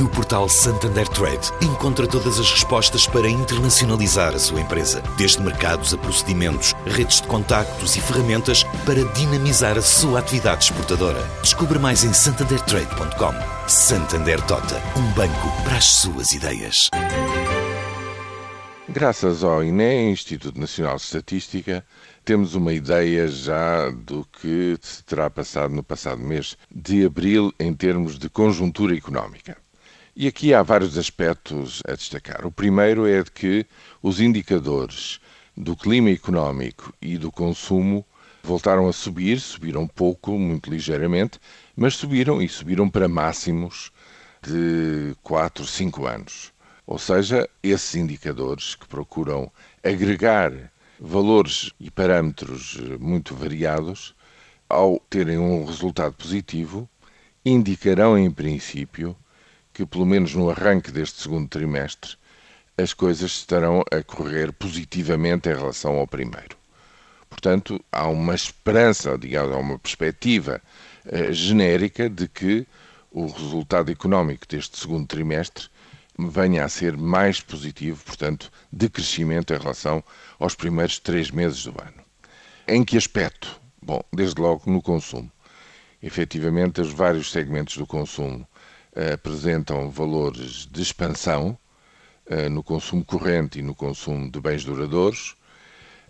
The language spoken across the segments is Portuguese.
No portal Santander Trade, encontra todas as respostas para internacionalizar a sua empresa, desde mercados a procedimentos, redes de contactos e ferramentas para dinamizar a sua atividade exportadora. Descubra mais em santandertrade.com. Santander Tota, um banco para as suas ideias. Graças ao INE, Instituto Nacional de Estatística, temos uma ideia já do que se terá passado no passado mês de abril em termos de conjuntura económica. E aqui há vários aspectos a destacar. O primeiro é de que os indicadores do clima económico e do consumo voltaram a subir, subiram pouco, muito ligeiramente, mas subiram e subiram para máximos de 4, 5 anos. Ou seja, esses indicadores que procuram agregar valores e parâmetros muito variados, ao terem um resultado positivo, indicarão em princípio que, pelo menos no arranque deste segundo trimestre, as coisas estarão a correr positivamente em relação ao primeiro. Portanto, há uma esperança, digamos, há uma perspectiva eh, genérica de que o resultado económico deste segundo trimestre venha a ser mais positivo, portanto, de crescimento em relação aos primeiros três meses do ano. Em que aspecto? Bom, desde logo no consumo. Efetivamente, os vários segmentos do consumo apresentam valores de expansão uh, no consumo corrente e no consumo de bens duradouros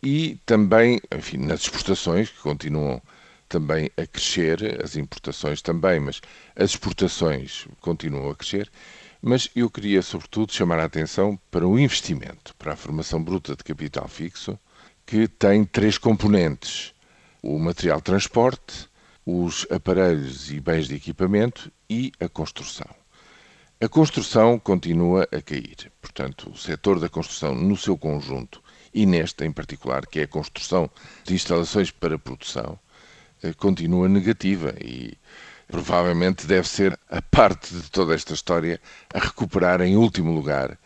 e também, enfim, nas exportações, que continuam também a crescer, as importações também, mas as exportações continuam a crescer. Mas eu queria, sobretudo, chamar a atenção para o investimento, para a formação bruta de capital fixo, que tem três componentes: o material transporte, os aparelhos e bens de equipamento e a construção. A construção continua a cair. Portanto, o setor da construção no seu conjunto e neste em particular, que é a construção de instalações para produção, eh, continua negativa e provavelmente deve ser a parte de toda esta história a recuperar em último lugar.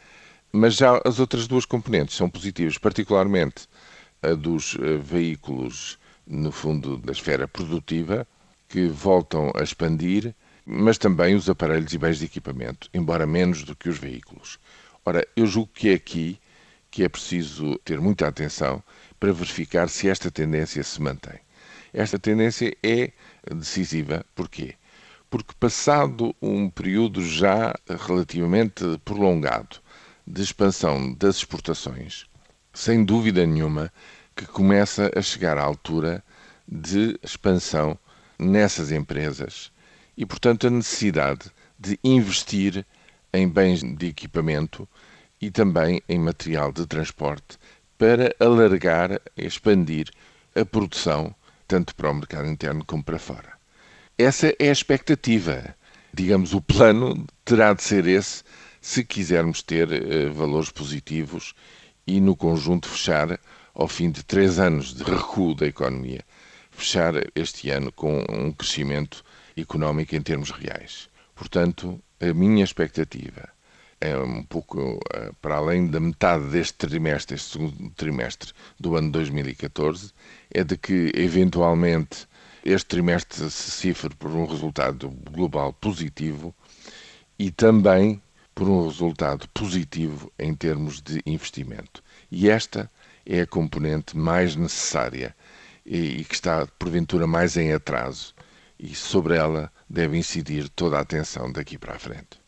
Mas já as outras duas componentes são positivas, particularmente a dos eh, veículos no fundo da esfera produtiva, que voltam a expandir, mas também os aparelhos e bens de equipamento, embora menos do que os veículos. Ora, eu julgo que é aqui que é preciso ter muita atenção para verificar se esta tendência se mantém. Esta tendência é decisiva, porquê? Porque passado um período já relativamente prolongado de expansão das exportações, sem dúvida nenhuma que começa a chegar à altura de expansão nessas empresas e, portanto, a necessidade de investir em bens de equipamento e também em material de transporte para alargar, expandir a produção, tanto para o mercado interno como para fora. Essa é a expectativa. Digamos, o plano terá de ser esse se quisermos ter uh, valores positivos e, no conjunto, fechar, ao fim de três anos de recuo da economia, fechar este ano com um crescimento económico em termos reais. Portanto, a minha expectativa é um pouco eh, para além da metade deste trimestre, este segundo trimestre do ano 2014, é de que eventualmente este trimestre se cifre por um resultado global positivo e também por um resultado positivo em termos de investimento. E esta é a componente mais necessária e, e que está, porventura, mais em atraso, e sobre ela deve incidir toda a atenção daqui para a frente.